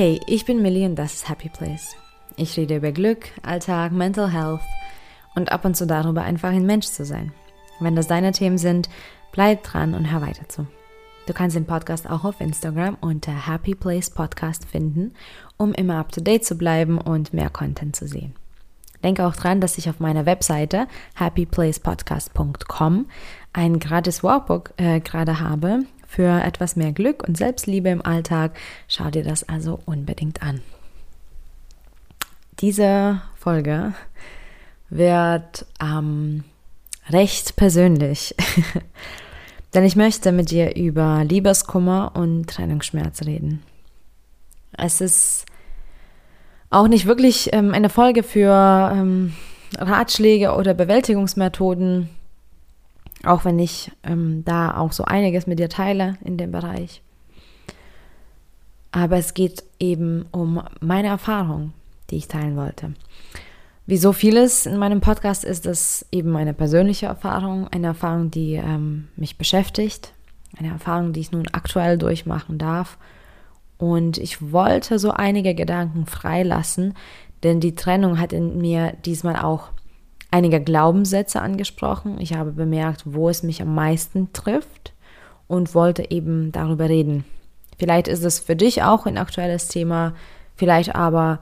Hey, ich bin Millie und das ist Happy Place. Ich rede über Glück, Alltag, Mental Health und ab und zu darüber, einfach ein Mensch zu sein. Wenn das deine Themen sind, bleib dran und hör weiter zu. Du kannst den Podcast auch auf Instagram unter Happy Place Podcast finden, um immer up to date zu bleiben und mehr Content zu sehen. Denke auch dran, dass ich auf meiner Webseite happyplacepodcast.com ein gratis Workbook äh, gerade habe, für etwas mehr Glück und Selbstliebe im Alltag. Schau dir das also unbedingt an. Diese Folge wird ähm, recht persönlich, denn ich möchte mit dir über Liebeskummer und Trennungsschmerz reden. Es ist auch nicht wirklich ähm, eine Folge für ähm, Ratschläge oder Bewältigungsmethoden, auch wenn ich ähm, da auch so einiges mit dir teile in dem Bereich. Aber es geht eben um meine Erfahrung, die ich teilen wollte. Wie so vieles in meinem Podcast ist es eben eine persönliche Erfahrung, eine Erfahrung, die ähm, mich beschäftigt, eine Erfahrung, die ich nun aktuell durchmachen darf. Und ich wollte so einige Gedanken freilassen, denn die Trennung hat in mir diesmal auch einige Glaubenssätze angesprochen. Ich habe bemerkt, wo es mich am meisten trifft und wollte eben darüber reden. Vielleicht ist es für dich auch ein aktuelles Thema, vielleicht aber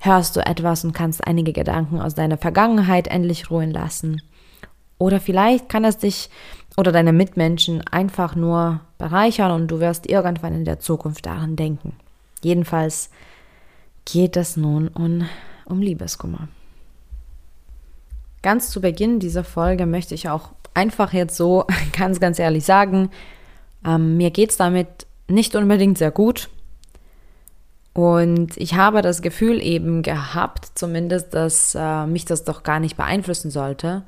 hörst du etwas und kannst einige Gedanken aus deiner Vergangenheit endlich ruhen lassen. Oder vielleicht kann es dich oder deine Mitmenschen einfach nur bereichern und du wirst irgendwann in der Zukunft daran denken. Jedenfalls geht es nun um, um Liebeskummer. Ganz zu Beginn dieser Folge möchte ich auch einfach jetzt so ganz, ganz ehrlich sagen, ähm, mir geht es damit nicht unbedingt sehr gut. Und ich habe das Gefühl eben gehabt, zumindest, dass äh, mich das doch gar nicht beeinflussen sollte.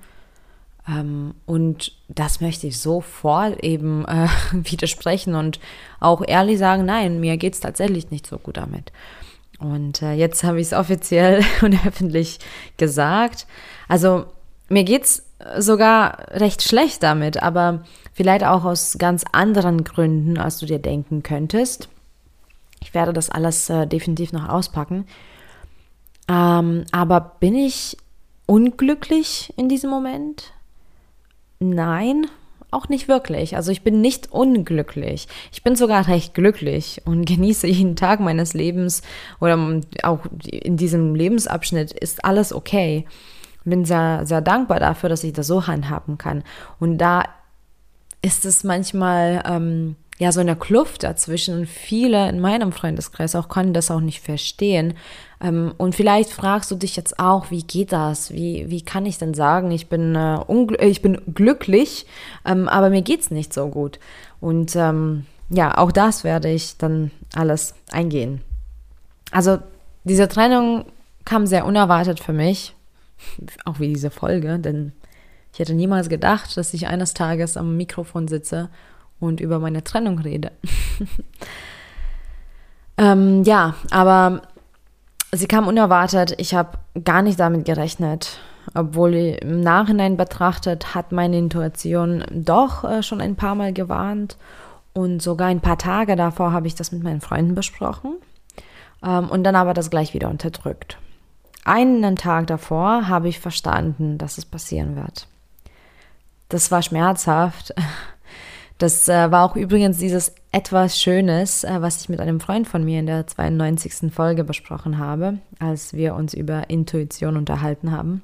Ähm, und das möchte ich sofort eben äh, widersprechen und auch ehrlich sagen, nein, mir geht es tatsächlich nicht so gut damit. Und äh, jetzt habe ich es offiziell und öffentlich gesagt. Also mir geht es sogar recht schlecht damit, aber vielleicht auch aus ganz anderen Gründen, als du dir denken könntest. Ich werde das alles äh, definitiv noch auspacken. Ähm, aber bin ich unglücklich in diesem Moment? Nein, auch nicht wirklich. Also ich bin nicht unglücklich. Ich bin sogar recht glücklich und genieße jeden Tag meines Lebens oder auch in diesem Lebensabschnitt ist alles okay. Bin sehr, sehr dankbar dafür, dass ich das so handhaben kann. Und da ist es manchmal ähm, ja so eine Kluft dazwischen und viele in meinem Freundeskreis auch können das auch nicht verstehen. Ähm, und vielleicht fragst du dich jetzt auch, wie geht das? Wie, wie kann ich denn sagen, ich bin, äh, äh ich bin glücklich, ähm, aber mir geht's nicht so gut. Und ähm, ja, auch das werde ich dann alles eingehen. Also diese Trennung kam sehr unerwartet für mich, auch wie diese Folge, denn ich hätte niemals gedacht, dass ich eines Tages am Mikrofon sitze und über meine Trennung rede. ähm, ja, aber sie kam unerwartet. Ich habe gar nicht damit gerechnet. Obwohl im Nachhinein betrachtet hat meine Intuition doch äh, schon ein paar Mal gewarnt. Und sogar ein paar Tage davor habe ich das mit meinen Freunden besprochen. Ähm, und dann aber das gleich wieder unterdrückt. Einen Tag davor habe ich verstanden, dass es passieren wird. Das war schmerzhaft. Das äh, war auch übrigens dieses etwas Schönes, äh, was ich mit einem Freund von mir in der 92. Folge besprochen habe, als wir uns über Intuition unterhalten haben.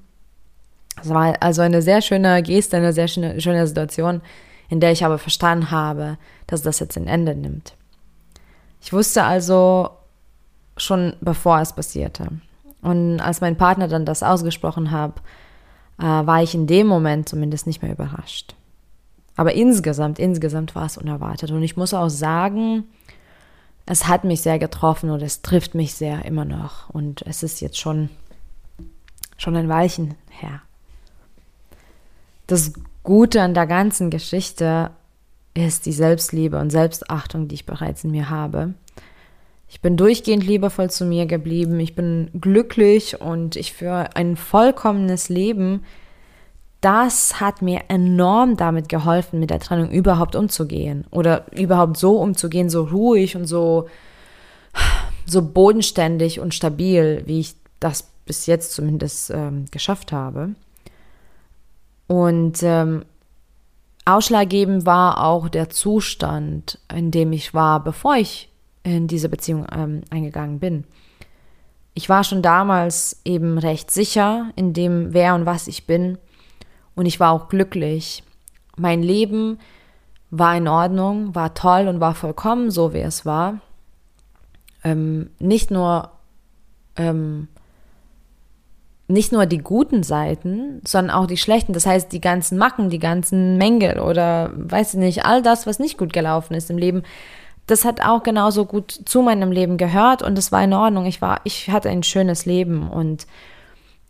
Es war also eine sehr schöne Geste, eine sehr schöne, schöne Situation, in der ich aber verstanden habe, dass das jetzt ein Ende nimmt. Ich wusste also schon bevor es passierte. Und als mein Partner dann das ausgesprochen hat, äh, war ich in dem Moment zumindest nicht mehr überrascht. Aber insgesamt, insgesamt war es unerwartet. Und ich muss auch sagen, es hat mich sehr getroffen und es trifft mich sehr immer noch. Und es ist jetzt schon, schon ein Weilchen her. Das Gute an der ganzen Geschichte ist die Selbstliebe und Selbstachtung, die ich bereits in mir habe. Ich bin durchgehend liebevoll zu mir geblieben. Ich bin glücklich und ich führe ein vollkommenes Leben, das hat mir enorm damit geholfen, mit der Trennung überhaupt umzugehen oder überhaupt so umzugehen, so ruhig und so so bodenständig und stabil, wie ich das bis jetzt zumindest ähm, geschafft habe. Und ähm, ausschlaggebend war auch der Zustand, in dem ich war, bevor ich in diese Beziehung ähm, eingegangen bin. Ich war schon damals eben recht sicher in dem, wer und was ich bin. Und ich war auch glücklich. Mein Leben war in Ordnung, war toll und war vollkommen so, wie es war. Ähm, nicht nur ähm, nicht nur die guten Seiten, sondern auch die schlechten. Das heißt, die ganzen Macken, die ganzen Mängel oder weiß ich nicht, all das, was nicht gut gelaufen ist im Leben, das hat auch genauso gut zu meinem Leben gehört und es war in Ordnung. Ich war, ich hatte ein schönes Leben und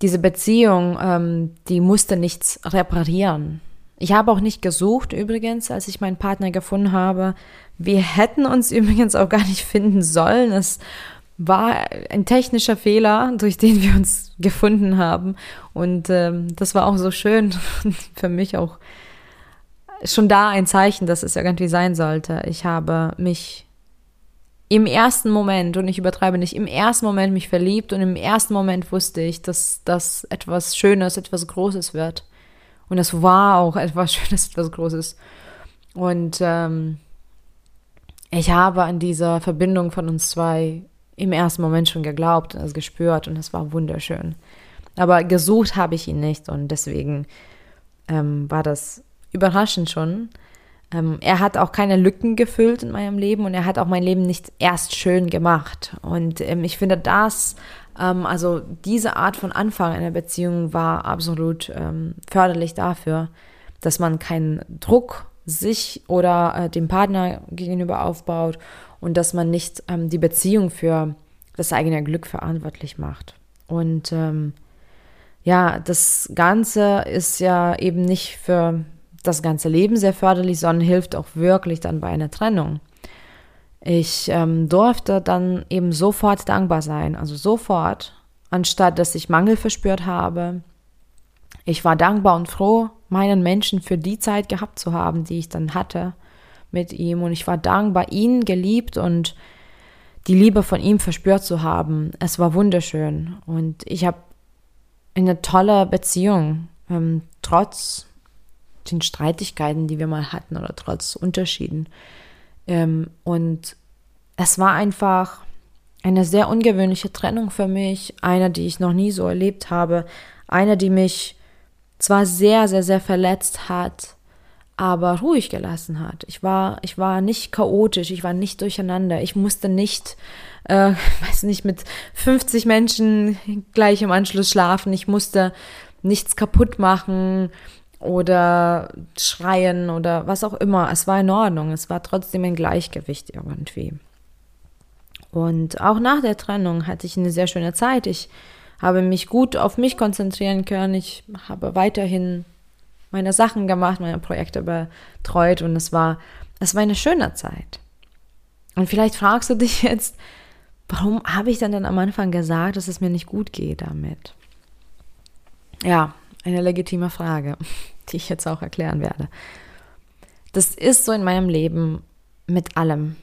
diese Beziehung, ähm, die musste nichts reparieren. Ich habe auch nicht gesucht übrigens, als ich meinen Partner gefunden habe. Wir hätten uns übrigens auch gar nicht finden sollen. Es war ein technischer Fehler, durch den wir uns gefunden haben. Und ähm, das war auch so schön für mich auch schon da ein Zeichen, dass es irgendwie sein sollte. Ich habe mich im ersten Moment, und ich übertreibe nicht, im ersten Moment mich verliebt und im ersten Moment wusste ich, dass das etwas Schönes, etwas Großes wird. Und es war auch etwas Schönes, etwas Großes. Und ähm, ich habe an dieser Verbindung von uns zwei im ersten Moment schon geglaubt und es gespürt und es war wunderschön. Aber gesucht habe ich ihn nicht und deswegen ähm, war das überraschend schon. Ähm, er hat auch keine Lücken gefüllt in meinem Leben und er hat auch mein Leben nicht erst schön gemacht. Und ähm, ich finde das, ähm, also diese Art von Anfang einer Beziehung war absolut ähm, förderlich dafür, dass man keinen Druck sich oder äh, dem Partner gegenüber aufbaut und dass man nicht ähm, die Beziehung für das eigene Glück verantwortlich macht. Und ähm, ja, das Ganze ist ja eben nicht für das ganze Leben sehr förderlich, sondern hilft auch wirklich dann bei einer Trennung. Ich ähm, durfte dann eben sofort dankbar sein, also sofort, anstatt dass ich Mangel verspürt habe. Ich war dankbar und froh, meinen Menschen für die Zeit gehabt zu haben, die ich dann hatte mit ihm und ich war dankbar, ihn geliebt und die Liebe von ihm verspürt zu haben. Es war wunderschön und ich habe eine tolle Beziehung, ähm, trotz den Streitigkeiten, die wir mal hatten oder trotz Unterschieden. Ähm, und es war einfach eine sehr ungewöhnliche Trennung für mich, eine, die ich noch nie so erlebt habe, eine, die mich zwar sehr, sehr, sehr verletzt hat, aber ruhig gelassen hat. Ich war, ich war nicht chaotisch, ich war nicht durcheinander, ich musste nicht, äh, weiß nicht, mit 50 Menschen gleich im Anschluss schlafen, ich musste nichts kaputt machen oder schreien oder was auch immer. Es war in Ordnung, es war trotzdem ein Gleichgewicht irgendwie. Und auch nach der Trennung hatte ich eine sehr schöne Zeit. Ich habe mich gut auf mich konzentrieren können. Ich habe weiterhin meine Sachen gemacht, meine Projekte betreut und es war, es war eine schöne Zeit. Und vielleicht fragst du dich jetzt, warum habe ich dann, dann am Anfang gesagt, dass es mir nicht gut geht damit? Ja, eine legitime Frage, die ich jetzt auch erklären werde. Das ist so in meinem Leben mit allem.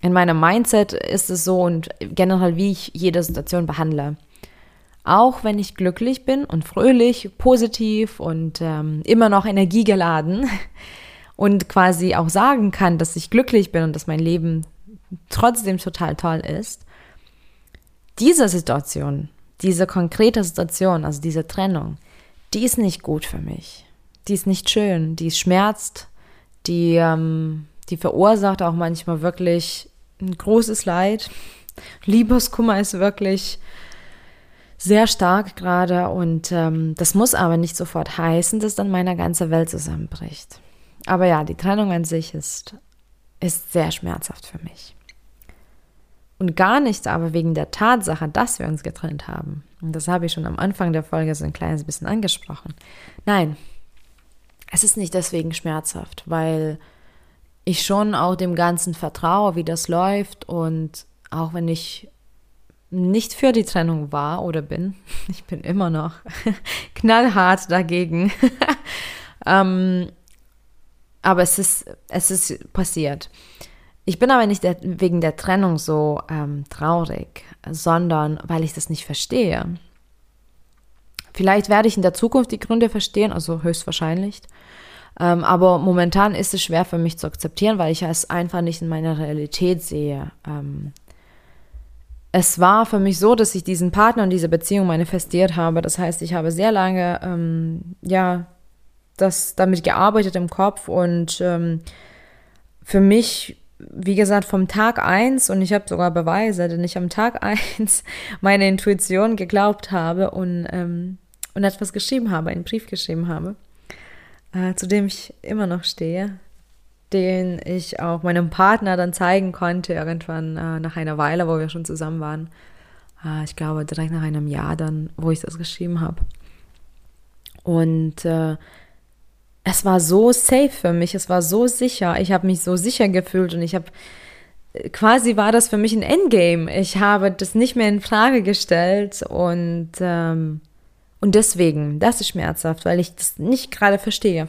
In meinem Mindset ist es so und generell, wie ich jede Situation behandle. Auch wenn ich glücklich bin und fröhlich, positiv und ähm, immer noch energiegeladen und quasi auch sagen kann, dass ich glücklich bin und dass mein Leben trotzdem total toll ist, diese Situation, diese konkrete Situation, also diese Trennung, die ist nicht gut für mich. Die ist nicht schön, die schmerzt, die, ähm, die verursacht auch manchmal wirklich ein großes Leid. Liebeskummer ist wirklich sehr stark gerade und ähm, das muss aber nicht sofort heißen, dass dann meine ganze Welt zusammenbricht. Aber ja, die Trennung an sich ist, ist sehr schmerzhaft für mich. Und gar nicht aber wegen der Tatsache, dass wir uns getrennt haben. Und das habe ich schon am Anfang der Folge so ein kleines bisschen angesprochen. Nein, es ist nicht deswegen schmerzhaft, weil ich schon auch dem Ganzen vertraue, wie das läuft und auch wenn ich nicht für die Trennung war oder bin. Ich bin immer noch knallhart dagegen. ähm, aber es ist, es ist passiert. Ich bin aber nicht der, wegen der Trennung so ähm, traurig, sondern weil ich das nicht verstehe. Vielleicht werde ich in der Zukunft die Gründe verstehen, also höchstwahrscheinlich. Ähm, aber momentan ist es schwer für mich zu akzeptieren, weil ich es einfach nicht in meiner Realität sehe. Ähm, es war für mich so, dass ich diesen Partner und diese Beziehung manifestiert habe. Das heißt, ich habe sehr lange, ähm, ja, das damit gearbeitet im Kopf und ähm, für mich, wie gesagt, vom Tag eins und ich habe sogar Beweise, denn ich am Tag eins meine Intuition geglaubt habe und, ähm, und etwas geschrieben habe, einen Brief geschrieben habe, äh, zu dem ich immer noch stehe den ich auch meinem Partner dann zeigen konnte, irgendwann äh, nach einer Weile, wo wir schon zusammen waren. Äh, ich glaube, direkt nach einem Jahr dann, wo ich das geschrieben habe. Und äh, es war so safe für mich, es war so sicher. Ich habe mich so sicher gefühlt und ich habe quasi war das für mich ein Endgame. Ich habe das nicht mehr in Frage gestellt und ähm, und deswegen, das ist schmerzhaft, weil ich das nicht gerade verstehe.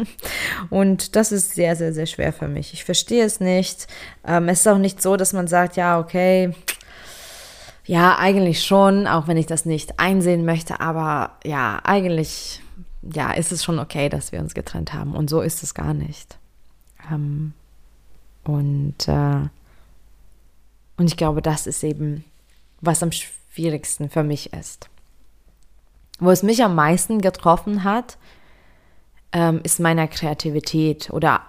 und das ist sehr, sehr, sehr schwer für mich. Ich verstehe es nicht. Ähm, es ist auch nicht so, dass man sagt, ja, okay, ja, eigentlich schon, auch wenn ich das nicht einsehen möchte, aber ja, eigentlich, ja, ist es schon okay, dass wir uns getrennt haben. Und so ist es gar nicht. Ähm, und, äh, und ich glaube, das ist eben, was am schwierigsten für mich ist. Wo es mich am meisten getroffen hat, ähm, ist meiner Kreativität oder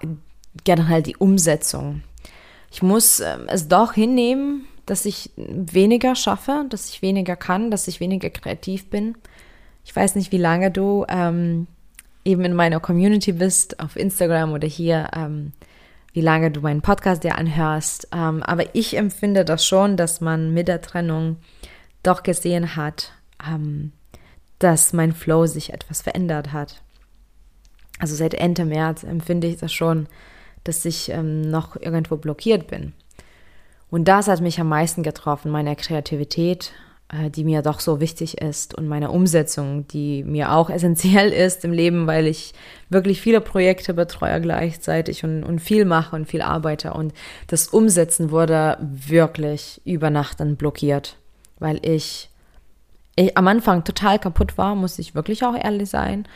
generell die Umsetzung. Ich muss ähm, es doch hinnehmen, dass ich weniger schaffe, dass ich weniger kann, dass ich weniger kreativ bin. Ich weiß nicht, wie lange du ähm, eben in meiner Community bist, auf Instagram oder hier, ähm, wie lange du meinen Podcast dir anhörst. Ähm, aber ich empfinde das schon, dass man mit der Trennung doch gesehen hat, ähm, dass mein Flow sich etwas verändert hat. Also seit Ende März empfinde ich das schon, dass ich ähm, noch irgendwo blockiert bin. Und das hat mich am meisten getroffen, meine Kreativität, die mir doch so wichtig ist und meine Umsetzung, die mir auch essentiell ist im Leben, weil ich wirklich viele Projekte betreue gleichzeitig und, und viel mache und viel arbeite. Und das Umsetzen wurde wirklich über Nacht dann blockiert, weil ich ich am Anfang total kaputt war, muss ich wirklich auch ehrlich sein.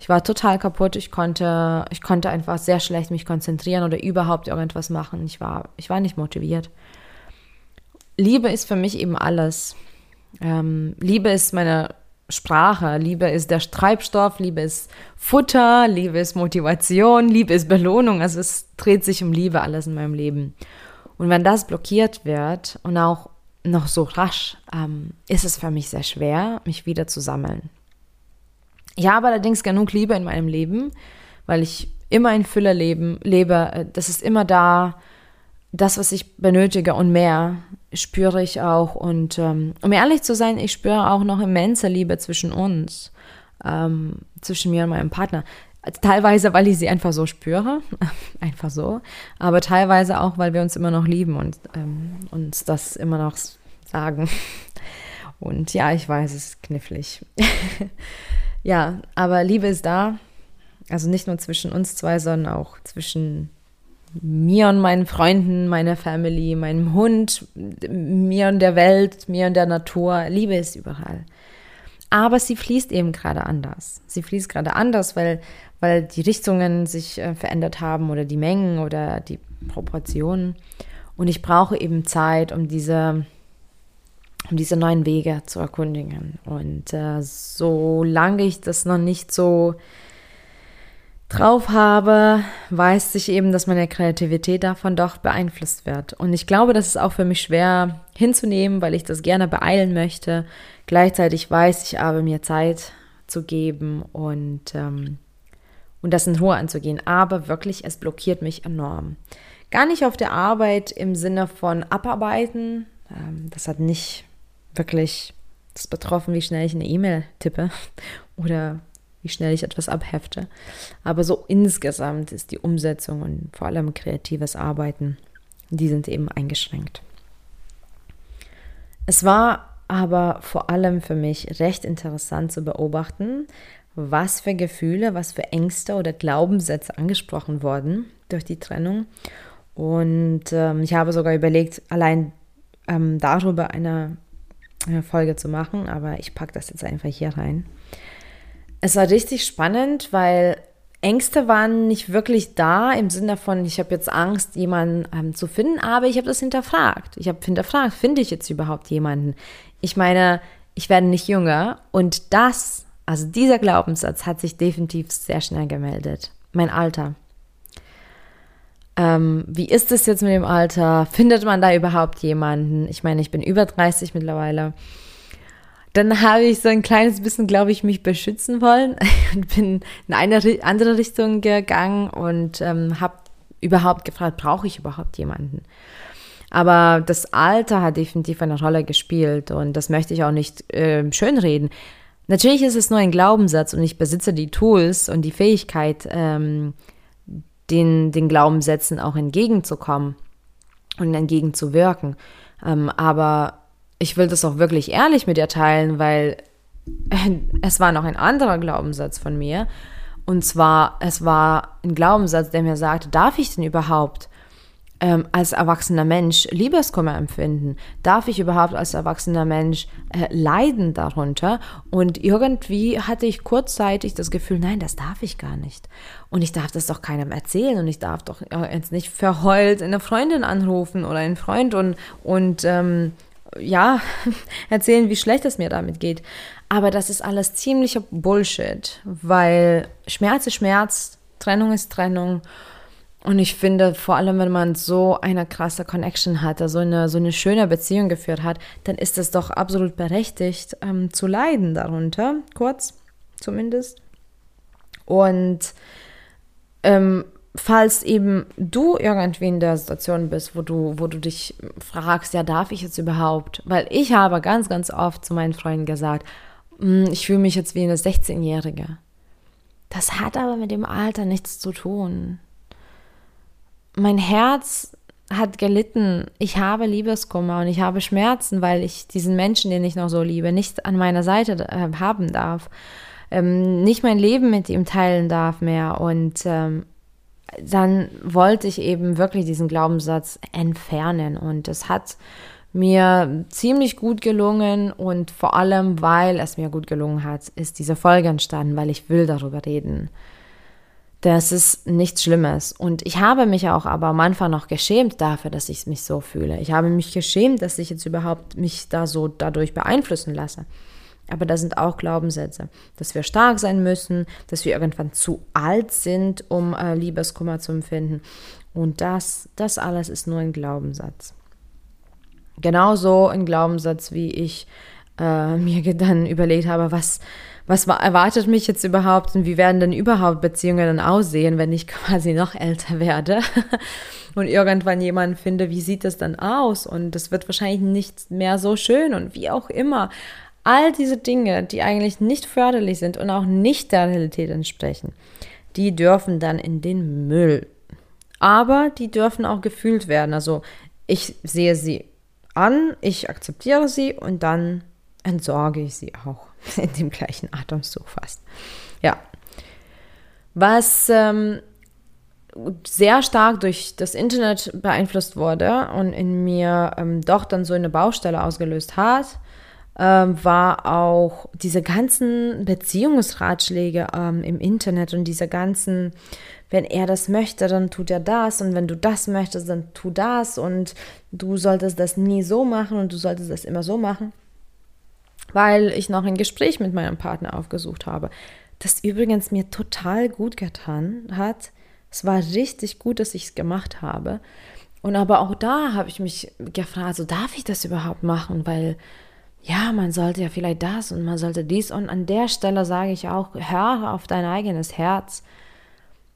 Ich war total kaputt. Ich konnte, ich konnte einfach sehr schlecht mich konzentrieren oder überhaupt irgendwas machen. Ich war, ich war nicht motiviert. Liebe ist für mich eben alles. Ähm, Liebe ist meine Sprache. Liebe ist der Treibstoff. Liebe ist Futter. Liebe ist Motivation. Liebe ist Belohnung. Also es dreht sich um Liebe alles in meinem Leben. Und wenn das blockiert wird und auch noch so rasch, ähm, ist es für mich sehr schwer, mich wieder zu sammeln. Ich habe allerdings genug Liebe in meinem Leben, weil ich immer in Fülle lebe. Äh, das ist immer da. Das, was ich benötige und mehr, spüre ich auch. Und ähm, um ehrlich zu sein, ich spüre auch noch immense Liebe zwischen uns, ähm, zwischen mir und meinem Partner. Teilweise, weil ich sie einfach so spüre, einfach so, aber teilweise auch, weil wir uns immer noch lieben und ähm, uns das immer noch sagen. Und ja, ich weiß, es ist knifflig. ja, aber Liebe ist da. Also nicht nur zwischen uns zwei, sondern auch zwischen mir und meinen Freunden, meiner Family, meinem Hund, mir und der Welt, mir und der Natur. Liebe ist überall. Aber sie fließt eben gerade anders. Sie fließt gerade anders, weil weil die Richtungen sich äh, verändert haben oder die Mengen oder die Proportionen. Und ich brauche eben Zeit, um diese, um diese neuen Wege zu erkundigen. Und äh, solange ich das noch nicht so drauf habe, weiß ich eben, dass meine Kreativität davon doch beeinflusst wird. Und ich glaube, das ist auch für mich schwer hinzunehmen, weil ich das gerne beeilen möchte. Gleichzeitig weiß ich aber, mir Zeit zu geben und ähm, und das in Ruhe anzugehen. Aber wirklich, es blockiert mich enorm. Gar nicht auf der Arbeit im Sinne von Abarbeiten. Ähm, das hat nicht wirklich das betroffen, wie schnell ich eine E-Mail tippe oder wie schnell ich etwas abhefte. Aber so insgesamt ist die Umsetzung und vor allem kreatives Arbeiten, die sind eben eingeschränkt. Es war aber vor allem für mich recht interessant zu beobachten, was für Gefühle, was für Ängste oder Glaubenssätze angesprochen wurden durch die Trennung Und ähm, ich habe sogar überlegt, allein ähm, darüber eine, eine Folge zu machen, aber ich packe das jetzt einfach hier rein. Es war richtig spannend, weil Ängste waren nicht wirklich da im Sinne von, ich habe jetzt Angst, jemanden ähm, zu finden, aber ich habe das hinterfragt. Ich habe hinterfragt, finde ich jetzt überhaupt jemanden? Ich meine, ich werde nicht jünger und das, also dieser Glaubenssatz hat sich definitiv sehr schnell gemeldet. Mein Alter. Ähm, wie ist es jetzt mit dem Alter? Findet man da überhaupt jemanden? Ich meine, ich bin über 30 mittlerweile. Dann habe ich so ein kleines bisschen, glaube ich, mich beschützen wollen und bin in eine andere Richtung gegangen und ähm, habe überhaupt gefragt, brauche ich überhaupt jemanden? Aber das Alter hat definitiv eine Rolle gespielt und das möchte ich auch nicht äh, schönreden. Natürlich ist es nur ein Glaubenssatz und ich besitze die Tools und die Fähigkeit, ähm, den, den Glaubenssätzen auch entgegenzukommen und entgegenzuwirken. Ähm, aber ich will das auch wirklich ehrlich mit dir teilen, weil es war noch ein anderer Glaubenssatz von mir. Und zwar, es war ein Glaubenssatz, der mir sagte, darf ich denn überhaupt ähm, als erwachsener Mensch Liebeskummer empfinden? Darf ich überhaupt als erwachsener Mensch äh, leiden darunter? Und irgendwie hatte ich kurzzeitig das Gefühl, nein, das darf ich gar nicht. Und ich darf das doch keinem erzählen und ich darf doch äh, jetzt nicht verheult eine Freundin anrufen oder einen Freund und, und ähm, ja, erzählen, wie schlecht es mir damit geht. Aber das ist alles ziemlicher Bullshit, weil Schmerz ist Schmerz, Trennung ist Trennung. Und ich finde, vor allem, wenn man so eine krasse Connection hat, so eine, so eine schöne Beziehung geführt hat, dann ist es doch absolut berechtigt, ähm, zu leiden darunter, kurz zumindest. Und ähm, falls eben du irgendwie in der Situation bist, wo du, wo du dich fragst, ja, darf ich jetzt überhaupt? Weil ich habe ganz, ganz oft zu meinen Freunden gesagt, hm, ich fühle mich jetzt wie eine 16-Jährige. Das hat aber mit dem Alter nichts zu tun mein Herz hat gelitten. Ich habe Liebeskummer und ich habe Schmerzen, weil ich diesen Menschen, den ich noch so liebe, nicht an meiner Seite äh, haben darf. Ähm, nicht mein Leben mit ihm teilen darf mehr. Und ähm, dann wollte ich eben wirklich diesen Glaubenssatz entfernen. Und es hat mir ziemlich gut gelungen und vor allem, weil es mir gut gelungen hat, ist diese Folge entstanden, weil ich will darüber reden. Das ist nichts Schlimmes. Und ich habe mich auch aber am Anfang noch geschämt dafür, dass ich mich so fühle. Ich habe mich geschämt, dass ich jetzt überhaupt mich da so dadurch beeinflussen lasse. Aber das sind auch Glaubenssätze, dass wir stark sein müssen, dass wir irgendwann zu alt sind, um äh, Liebeskummer zu empfinden. Und das, das alles ist nur ein Glaubenssatz. Genauso ein Glaubenssatz, wie ich äh, mir dann überlegt habe, was, was erwartet mich jetzt überhaupt und wie werden denn überhaupt Beziehungen dann aussehen, wenn ich quasi noch älter werde und irgendwann jemanden finde, wie sieht das dann aus und das wird wahrscheinlich nicht mehr so schön und wie auch immer. All diese Dinge, die eigentlich nicht förderlich sind und auch nicht der Realität entsprechen, die dürfen dann in den Müll. Aber die dürfen auch gefühlt werden. Also ich sehe sie an, ich akzeptiere sie und dann entsorge ich sie auch in dem gleichen Atemzug fast. Ja. Was ähm, sehr stark durch das Internet beeinflusst wurde und in mir ähm, doch dann so eine Baustelle ausgelöst hat, ähm, war auch diese ganzen Beziehungsratschläge ähm, im Internet und diese ganzen, wenn er das möchte, dann tut er das und wenn du das möchtest, dann tu das und du solltest das nie so machen und du solltest das immer so machen weil ich noch ein Gespräch mit meinem Partner aufgesucht habe, das übrigens mir total gut getan hat. Es war richtig gut, dass ich es gemacht habe. Und aber auch da habe ich mich gefragt, so darf ich das überhaupt machen? Weil ja, man sollte ja vielleicht das und man sollte dies. Und an der Stelle sage ich auch, hör auf dein eigenes Herz.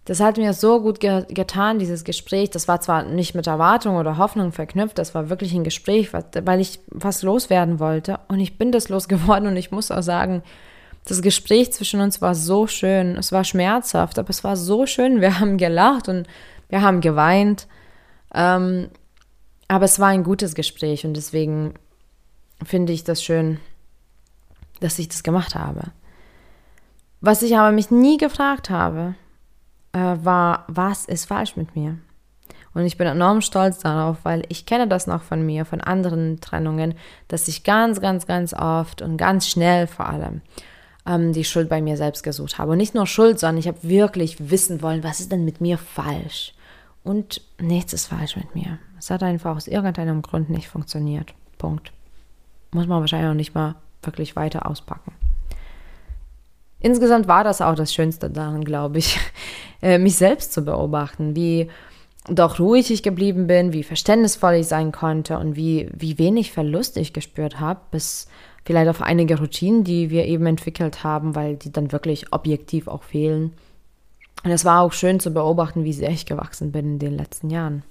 Das hat mir so gut ge getan, dieses Gespräch. Das war zwar nicht mit Erwartung oder Hoffnung verknüpft, das war wirklich ein Gespräch, weil ich was loswerden wollte. Und ich bin das losgeworden und ich muss auch sagen, das Gespräch zwischen uns war so schön. Es war schmerzhaft, aber es war so schön. Wir haben gelacht und wir haben geweint. Ähm, aber es war ein gutes Gespräch und deswegen finde ich das schön, dass ich das gemacht habe. Was ich aber mich nie gefragt habe, äh, war, was ist falsch mit mir? Und ich bin enorm stolz darauf, weil ich kenne das noch von mir, von anderen Trennungen, dass ich ganz, ganz, ganz oft und ganz schnell vor allem ähm, die Schuld bei mir selbst gesucht habe. Und nicht nur Schuld, sondern ich habe wirklich wissen wollen, was ist denn mit mir falsch? Und nichts ist falsch mit mir. Es hat einfach aus irgendeinem Grund nicht funktioniert. Punkt. Muss man wahrscheinlich auch nicht mal wirklich weiter auspacken. Insgesamt war das auch das Schönste daran, glaube ich, äh, mich selbst zu beobachten, wie doch ruhig ich geblieben bin, wie verständnisvoll ich sein konnte und wie, wie wenig Verlust ich gespürt habe, bis vielleicht auf einige Routinen, die wir eben entwickelt haben, weil die dann wirklich objektiv auch fehlen. Und es war auch schön zu beobachten, wie sehr ich gewachsen bin in den letzten Jahren.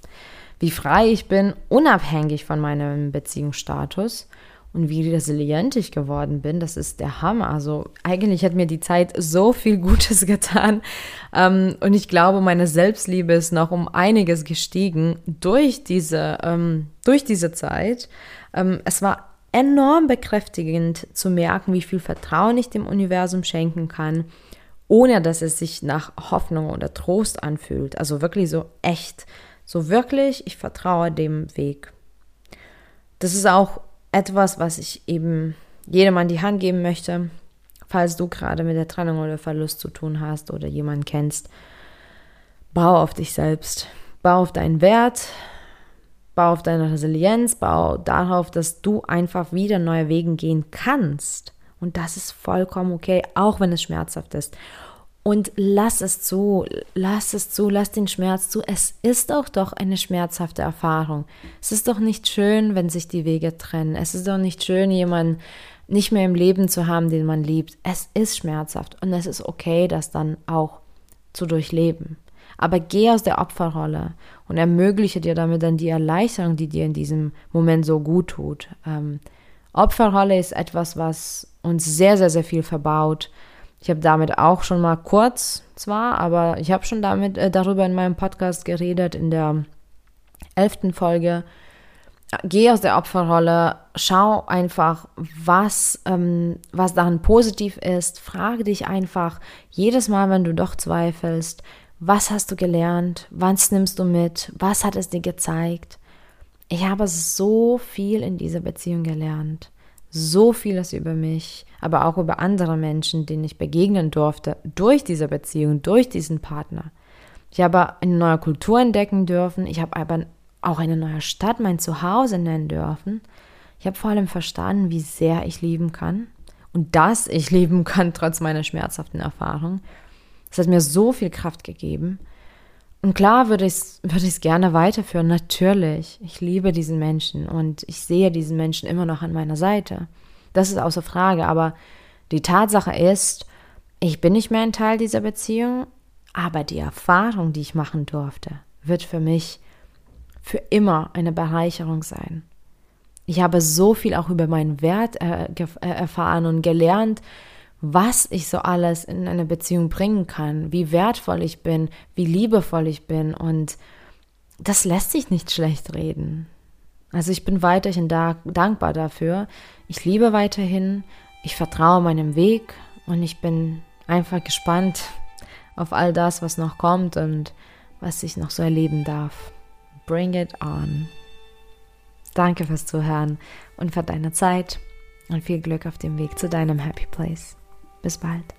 Wie frei ich bin, unabhängig von meinem Beziehungsstatus und wie resilient ich geworden bin, das ist der Hammer. Also eigentlich hat mir die Zeit so viel Gutes getan ähm, und ich glaube, meine Selbstliebe ist noch um einiges gestiegen durch diese, ähm, durch diese Zeit. Ähm, es war enorm bekräftigend zu merken, wie viel Vertrauen ich dem Universum schenken kann, ohne dass es sich nach Hoffnung oder Trost anfühlt. Also wirklich so echt, so wirklich, ich vertraue dem Weg. Das ist auch etwas, was ich eben jedem an die Hand geben möchte, falls du gerade mit der Trennung oder Verlust zu tun hast oder jemanden kennst. Bau auf dich selbst, bau auf deinen Wert, bau auf deine Resilienz, bau darauf, dass du einfach wieder neue Wege gehen kannst. Und das ist vollkommen okay, auch wenn es schmerzhaft ist. Und lass es zu, lass es zu, lass den Schmerz zu. Es ist auch doch eine schmerzhafte Erfahrung. Es ist doch nicht schön, wenn sich die Wege trennen. Es ist doch nicht schön, jemanden nicht mehr im Leben zu haben, den man liebt. Es ist schmerzhaft und es ist okay, das dann auch zu durchleben. Aber geh aus der Opferrolle und ermögliche dir damit dann die Erleichterung, die dir in diesem Moment so gut tut. Ähm, Opferrolle ist etwas, was uns sehr, sehr, sehr viel verbaut ich habe damit auch schon mal kurz zwar, aber ich habe schon damit äh, darüber in meinem Podcast geredet in der elften Folge. Geh aus der Opferrolle, schau einfach, was, ähm, was daran positiv ist. Frage dich einfach jedes Mal, wenn du doch zweifelst, was hast du gelernt? Was nimmst du mit? Was hat es dir gezeigt? Ich habe so viel in dieser Beziehung gelernt so vieles über mich, aber auch über andere Menschen, denen ich begegnen durfte, durch diese Beziehung, durch diesen Partner. Ich habe eine neue Kultur entdecken dürfen. Ich habe aber auch eine neue Stadt, mein Zuhause nennen dürfen. Ich habe vor allem verstanden, wie sehr ich lieben kann und dass ich lieben kann, trotz meiner schmerzhaften Erfahrung. Es hat mir so viel Kraft gegeben. Und klar würde ich es würde gerne weiterführen, natürlich. Ich liebe diesen Menschen und ich sehe diesen Menschen immer noch an meiner Seite. Das ist außer Frage. Aber die Tatsache ist, ich bin nicht mehr ein Teil dieser Beziehung, aber die Erfahrung, die ich machen durfte, wird für mich für immer eine Bereicherung sein. Ich habe so viel auch über meinen Wert äh, äh erfahren und gelernt, was ich so alles in eine Beziehung bringen kann, wie wertvoll ich bin, wie liebevoll ich bin und das lässt sich nicht schlecht reden. Also ich bin weiterhin da, dankbar dafür. Ich liebe weiterhin, ich vertraue meinem Weg und ich bin einfach gespannt auf all das, was noch kommt und was ich noch so erleben darf. Bring it on. Danke fürs Zuhören und für deine Zeit und viel Glück auf dem Weg zu deinem Happy Place. Bis bald.